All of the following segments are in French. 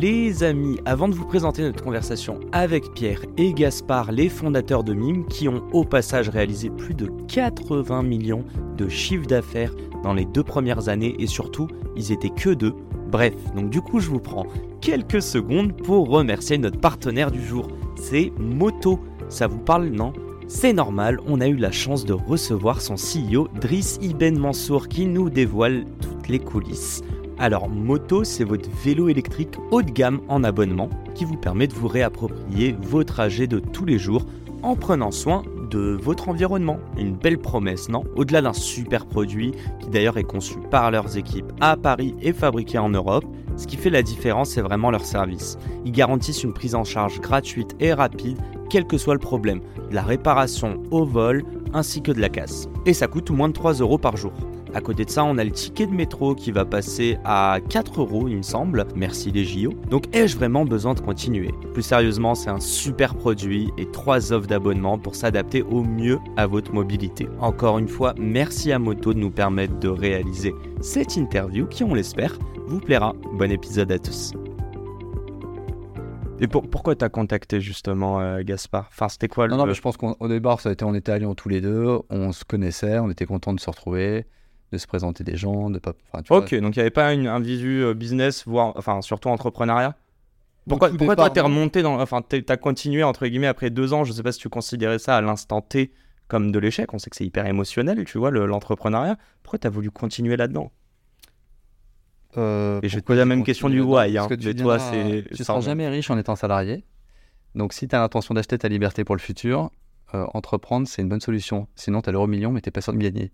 Les amis, avant de vous présenter notre conversation avec Pierre et Gaspard, les fondateurs de Mime, qui ont au passage réalisé plus de 80 millions de chiffres d'affaires dans les deux premières années et surtout, ils étaient que deux. Bref, donc du coup, je vous prends quelques secondes pour remercier notre partenaire du jour. C'est Moto. Ça vous parle, non? C'est normal, on a eu la chance de recevoir son CEO Driss Ibn Mansour qui nous dévoile toutes les coulisses. Alors Moto, c'est votre vélo électrique haut de gamme en abonnement qui vous permet de vous réapproprier vos trajets de tous les jours en prenant soin de votre environnement. Une belle promesse, non? Au-delà d'un super produit qui d'ailleurs est conçu par leurs équipes à Paris et fabriqué en Europe, ce qui fait la différence, c'est vraiment leur service. Ils garantissent une prise en charge gratuite et rapide, quel que soit le problème, de la réparation au vol ainsi que de la casse. Et ça coûte moins de 3 euros par jour. À côté de ça, on a le ticket de métro qui va passer à 4 euros, il me semble. Merci les JO. Donc, ai-je vraiment besoin de continuer? Plus sérieusement, c'est un super produit et 3 offres d'abonnement pour s'adapter au mieux à votre mobilité. Encore une fois, merci à Moto de nous permettre de réaliser cette interview qui, on l'espère, vous plaira. Bon épisode à tous. Et pourquoi t'as contacté justement euh, Gaspard? Enfin, c'était quoi le... Non, non, mais je pense qu'au départ, ça a été, on était à Lyon tous les deux, on se connaissait, on était contents de se retrouver de se présenter des gens, de pas. ok, donc il n'y avait pas un visu euh, business, voire, enfin, surtout entrepreneuriat? Pourquoi, pourquoi toi, t'es remonté dans. Enfin, t'as continué, entre guillemets, après deux ans, je sais pas si tu considérais ça à l'instant T comme de l'échec. On sait que c'est hyper émotionnel, tu vois, l'entrepreneuriat. Pourquoi t'as voulu continuer là-dedans? Euh, Et je vais te poser la même question du why. Hein. tu, toi, c'est. Tu seras jamais riche en étant salarié. Donc, si tu as l'intention d'acheter ta liberté pour le futur, euh, entreprendre, c'est une bonne solution. Sinon, tu as l'euro million, mais tu pas sûr de gagner.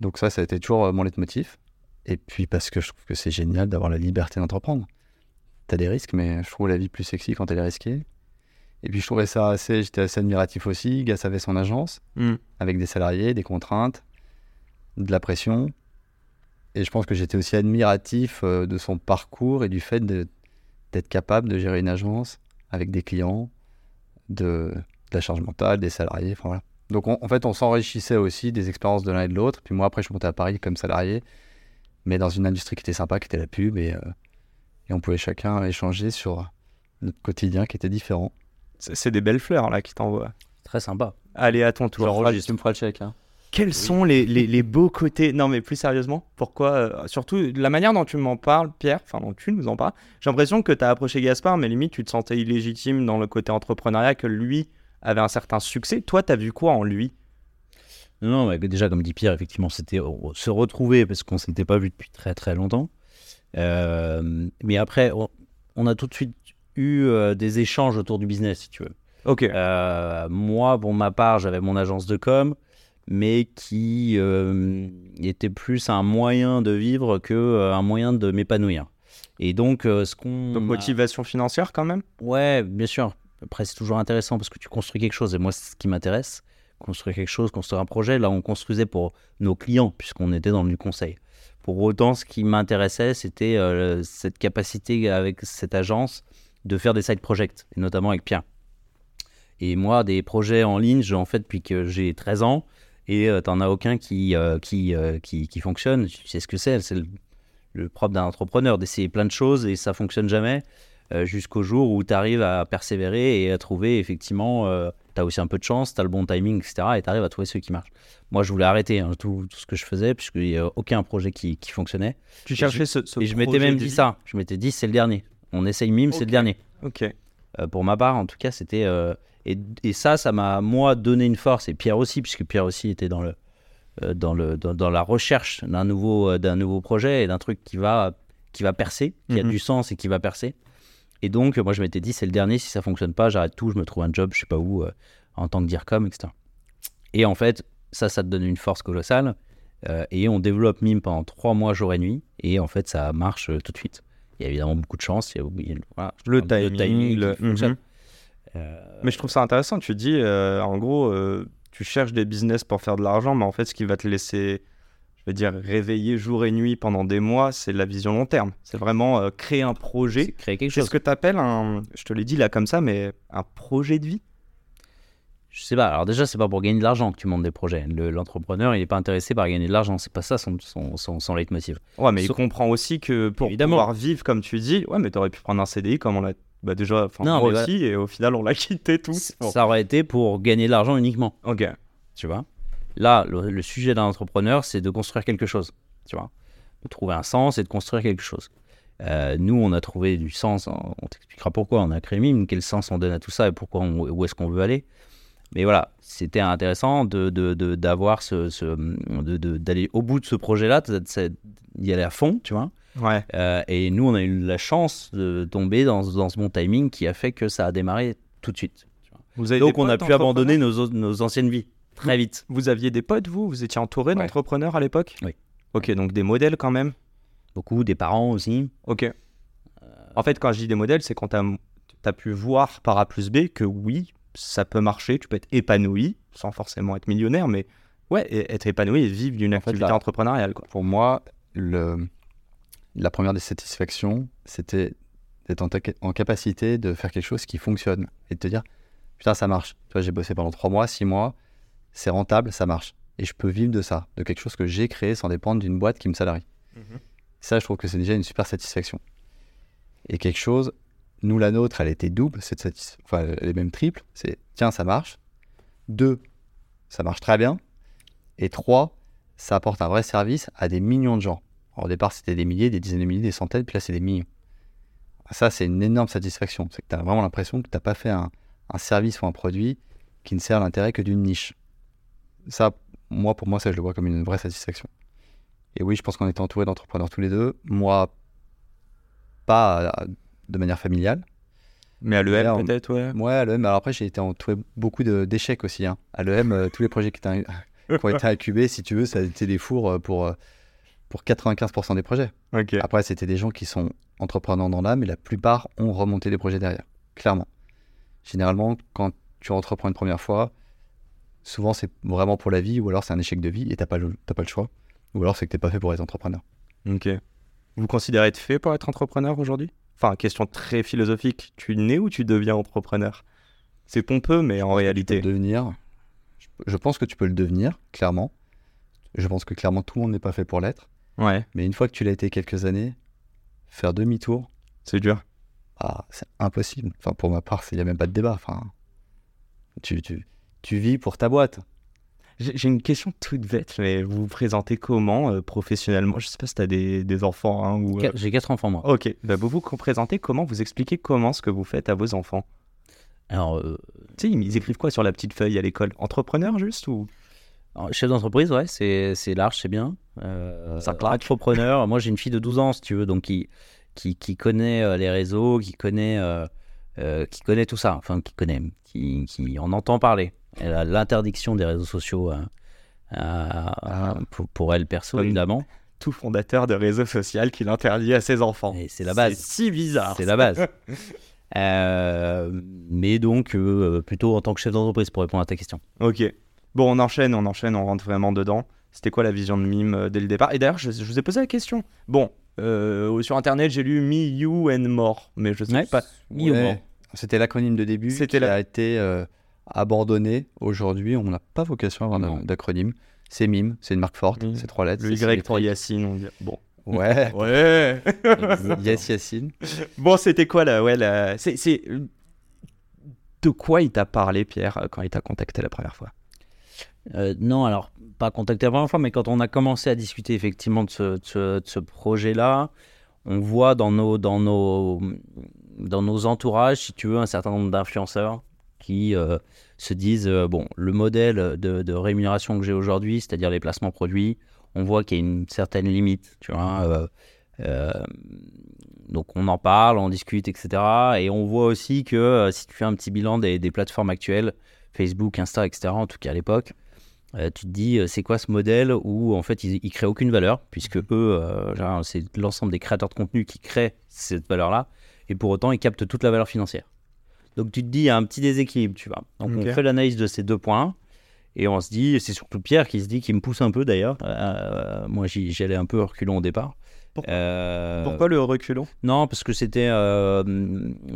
Donc ça, ça a été toujours euh, mon leitmotiv. Et puis parce que je trouve que c'est génial d'avoir la liberté d'entreprendre. Tu as des risques, mais je trouve la vie plus sexy quand elle est risquée. Et puis je trouvais ça assez, j'étais assez admiratif aussi. Gas avait son agence, hmm. avec des salariés, des contraintes, de la pression. Et je pense que j'étais aussi admiratif euh, de son parcours et du fait d'être capable de gérer une agence avec des clients, de, de la charge mentale, des salariés. Enfin voilà. Donc en fait, on s'enrichissait aussi des expériences de l'un et de l'autre. Puis moi, après, je suis monté à Paris comme salarié, mais dans une industrie qui était sympa, qui était la pub, et, euh, et on pouvait chacun échanger sur notre quotidien qui était différent. C'est des belles fleurs là qui t'envoient. Très sympa. Allez, à ton tour. Genre, tu me feras le chèque. Hein. Quels sont les, les, les, beaux côtés? Non, mais plus sérieusement, pourquoi euh, Surtout la manière dont tu m'en parles, Pierre, enfin dont tu nous en parles, j'ai l'impression que tu as approché Gaspard, mais limite tu te sentais illégitime dans le côté entrepreneuriat, que lui avait un certain succès. Toi, tu as vu quoi en lui? Non, mais déjà, comme dit Pierre, effectivement, c'était se retrouver parce qu'on ne s'était pas vu depuis très très longtemps. Euh, mais après, on, a tout de suite eu euh, des échanges autour du business, si tu veux. Ok. Euh, moi, pour ma part, j'avais mon agence de com, mais qui était plus un moyen de vivre que un moyen de m'épanouir. Et donc, ce qu'on. Donc, motivation financière quand même? Ouais, bien sûr. Après, c'est toujours intéressant parce que tu construis quelque chose. Et moi, c'est ce qui m'intéresse. Construire quelque chose, construire un projet. Là, on construisait pour nos clients, puisqu'on était dans le conseil. Pour autant, ce qui m'intéressait, c'était euh, cette capacité avec cette agence de faire des side projects, et notamment avec Pierre. Et moi, des projets en ligne, j'en fais depuis que j'ai 13 ans, et euh, tu n'en as aucun qui, euh, qui, qui, qui, fonctionne. Tu sais ce que c'est, c'est le, le propre d'un entrepreneur, d'essayer plein de choses, et ça fonctionne jamais. Euh, jusqu'au jour où tu arrives à persévérer et à trouver effectivement, euh, tu as aussi un peu de chance, tu as le bon timing, etc. Et tu arrives à trouver ceux qui marchent. Moi, je voulais arrêter hein, tout, ce que je faisais, puisqu'il n'y a aucun projet qui, fonctionnait. Tu cherchais ce, ce, Et je m'étais même dit ça. Je m'étais dit, c'est le dernier. On essaye mime, c'est le dernier. Ok. Euh, pour ma part, en tout cas, c'était. Et, et, ça, ça m'a, moi, donné une force. Et Pierre aussi, puisque Pierre aussi était dans, le, dans, le, dans, la recherche d'un nouveau, d'un nouveau projet et d'un truc qui va, qui va percer, qui a mhm. du sens et qui va percer. Et donc, moi, je m'étais dit, c'est le dernier, si ça fonctionne pas, j'arrête tout, je me trouve un job, je sais pas où, euh, en tant que DIRCOM, etc. Et en fait, ça, ça te donne une force colossale. Euh, et on développe MIME pendant trois mois, jour et nuit. Et en fait, ça marche euh, tout de suite. Il y a évidemment beaucoup de chance. Il y a, le, timing, le mhm. Mais je trouve ça intéressant. Tu dis, en gros, tu cherches des business pour faire de l'argent, mais en fait, ce qui va te laisser je veux dire, réveiller jour et nuit pendant des mois, c'est la vision long terme. C'est vraiment euh, créer un projet. Créer quelque chose. ce que tu appelles un, je te l'ai dit là comme ça, mais un projet de vie? Je sais pas. Alors déjà, c'est pas pour gagner de l'argent que tu montes des projets. L'entrepreneur, il n'est pas intéressé par gagner de l'argent. C'est pas ça son, son, son, son leitmotiv. Ouais, mais il comprend aussi que pour pouvoir vivre comme tu dis, ouais, mais tu aurais pu prendre un CDI comme on l'a bah déjà, non, moi aussi, et au final, on l'a quitté tous. Ça aurait été pour gagner de l'argent uniquement. Ok. Tu vois? Là, le, sujet d'un entrepreneur, c'est de construire quelque chose, tu vois, de trouver un sens et de construire quelque chose. Euh, nous, on a trouvé du sens, on t'expliquera pourquoi on a créé MIM, quel sens on donne à tout ça et pourquoi où est-ce qu'on veut aller. Mais voilà, c'était intéressant de, d'avoir ce, d'aller au bout de ce projet-là, d'y aller à fond, tu vois. Ouais. Euh, et nous, on a eu la chance de tomber dans, dans, ce bon timing qui a fait que ça a démarré tout de suite. Vous avez Donc, on a pu abandonner nos, nos anciennes vies très vite. Vous aviez des potes, vous? Vous étiez entouré d'entrepreneurs à l'époque? Oui. Ok, donc des modèles quand même? Beaucoup, des parents aussi. Ok. En fait, quand je dis des modèles, c'est quand tu as, pu voir par A plus B que oui, ça peut marcher, tu peux être épanoui, sans forcément être millionnaire, mais ouais, être épanoui et vivre d'une activité entrepreneuriale. Quoi. Pour moi, le, la première des satisfactions, c'était d'être en, en, capacité de faire quelque chose qui fonctionne et de te dire, putain, ça marche. Tu vois, j'ai bossé pendant trois mois, six mois, c'est rentable, ça marche. Et je peux vivre de ça, de quelque chose que j'ai créé sans dépendre d'une boîte qui me salarie. Mhm. Ça, je trouve que c'est déjà une super satisfaction. Et quelque chose, nous, la nôtre, elle était double, cette satisfaction, enfin, elle est même triple. C'est tiens, ça marche. Deux, ça marche très bien. Et trois, ça apporte un vrai service à des millions de gens. au départ, c'était des milliers, des dizaines de milliers, des centaines, puis là, c'est des millions. Ça, c'est une énorme satisfaction. C'est que tu as vraiment l'impression que tu n'as pas fait un, un, service ou un produit qui ne sert l'intérêt que d'une niche ça, moi, pour moi, ça, je le vois comme une vraie satisfaction. Et oui, je pense qu'on était entouré d'entrepreneurs tous les deux. Moi, pas euh, de manière familiale. Mais à l'EM, peut-être, ouais. Ouais, à l'EM. Alors après, j'ai été entouré beaucoup d'échecs aussi. Hein. À l'EM, euh, tous les projets qui, ont été incubés, si tu veux, ça a été des fours euh, pour, pour 95% des projets. Après, c'était des gens qui sont entrepreneurs dans l'âme, mais la plupart ont remonté des projets derrière, clairement. Généralement, quand tu entreprends une première fois, souvent c'est vraiment pour la vie ou alors c'est un échec de vie et t'as pas, le, pas le choix. Ou alors c'est que t'es pas fait pour être entrepreneur. Ok. Vous considérez être fait pour être entrepreneur aujourd'hui? Enfin, question très philosophique. Tu nais ou tu deviens entrepreneur? C'est pompeux, mais en réalité. devenir. Je pense que tu peux le devenir, clairement. Je pense que clairement tout le monde n'est pas fait pour l'être. Ouais. Mais une fois que tu l'as été quelques années, faire demi-tour. C'est dur. Ah, c'est impossible. Enfin, pour ma part, il n'y a même pas de débat. Enfin, tu, tu, tu vis pour ta boîte. J'ai une question toute bête, mais vous vous présentez comment euh, professionnellement? Je sais pas si tu as des, enfants. Hein, ou, euh, J'ai quatre enfants, moi. Ok, bah, vous vous présentez comment? Vous expliquez comment ce que vous faites à vos enfants? Alors, euh, tu sais, ils écrivent quoi sur la petite feuille à l'école? Entrepreneur juste ou? Chef d'entreprise, ouais, c'est large, c'est bien. Ça entrepreneur, moi j'ai une fille de 12 ans, si tu veux, donc qui, qui, qui connaît les réseaux, qui connaît euh, qui connaît tout ça, enfin qui connaît, qui, qui en entend parler. Elle a l'interdiction des réseaux sociaux euh, ah. pour, elle perso, évidemment. Tout fondateur de réseau social qui l'interdit à ses enfants. C'est la base. C'est si bizarre. C'est la base. Euh, mais donc, plutôt en tant que chef d'entreprise pour répondre à ta question. Ok. Bon, on enchaîne, on enchaîne, on rentre vraiment dedans. C'était quoi la vision de Mime dès le départ? Et d'ailleurs, je, vous ai posé la question. Bon, sur internet, j'ai lu Me, You and More, mais je sais pas. Me More? C'était l'acronyme de début qui a été euh, abandonné. Aujourd'hui, on n'a pas vocation à avoir d'acronyme. C'est MIM, c'est une marque forte, c'est trois lettres. Le Y pour Yacine, on dit. Bon. Ouais. ouais. yes, Yacine. Bon, c'était quoi là ouais, la... C'est de quoi il t'a parlé, Pierre, quand il t'a contacté la première fois? Euh, Non, alors pas contacté la première fois, mais quand on a commencé à discuter effectivement de ce, de ce projet-là, on voit dans nos, dans nos, dans nos entourages, si tu veux, un certain nombre d'influenceurs qui euh, se disent euh, bon, le modèle de, rémunération que j'ai aujourd'hui, c'est-à-dire les placements produits, on voit qu'il y a une certaine limite, tu vois. Euh, donc on en parle, on discute, etc. Et on voit aussi que si tu fais un petit bilan des, des, plateformes actuelles, Facebook, Insta, etc., en tout cas à l'époque, tu te dis, c'est quoi ce modèle où en fait ils, ils créent aucune valeur, puisque eux, c'est l'ensemble des créateurs de contenu qui créent cette valeur-là, et pour autant ils captent toute la valeur financière. Donc tu te dis, il y a un petit déséquilibre, tu vois. Donc on fait l'analyse de ces deux points. Et on se dit, c'est surtout Pierre qui se dit, qui me pousse un peu d'ailleurs. Euh, moi, j'y allais un peu reculons au départ. Pourquoi, euh, Pourquoi le reculon Non, parce que c'était euh,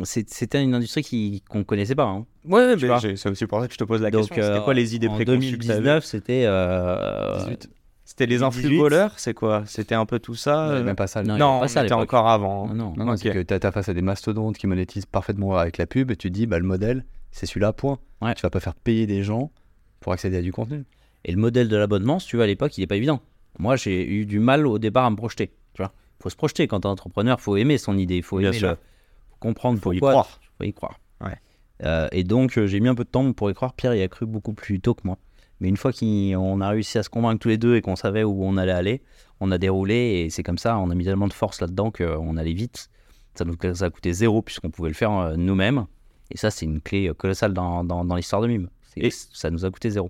c'était une industrie qu'on ne connaissait pas. Hein. Ouais, mais c'est aussi pour ça que je te pose la question. C'était quoi les idées préconçues En 2019, c'était. C'était les influx voleurs, c'est quoi? C'était un peu tout ça Même pas ça. Non, c'était encore avant. Hein. Non, non, non, c'est que tu as face à des mastodontes qui monétisent parfaitement avec la pub et tu te dis, bah, le modèle, c'est celui-là, point. Ouais. Tu vas pas faire payer des gens pour accéder à du contenu. Et le modèle de l'abonnement, si tu veux, à l'époque, il n'est pas évident. Moi, j'ai eu du mal au départ à me projeter. Tu vois, faut se projeter quand tu es entrepreneur, faut aimer son idée, il faut aimer le... comprendre faut pourquoi. Y croire. Faut y croire. Ouais. Euh, et donc, euh, j'ai mis un peu de temps pour y croire. Pierre y a cru beaucoup plus tôt que moi. Mais une fois qu'on a réussi à se convaincre tous les deux et qu'on savait où on allait aller, on a déroulé et c'est comme ça. On a mis tellement de force là-dedans qu'on allait vite. Ça nous a coûté zéro puisqu'on pouvait le faire euh, nous-mêmes. Et ça, c'est une clé colossale dans, dans, dans l'histoire de Mime. Et ça nous a coûté zéro.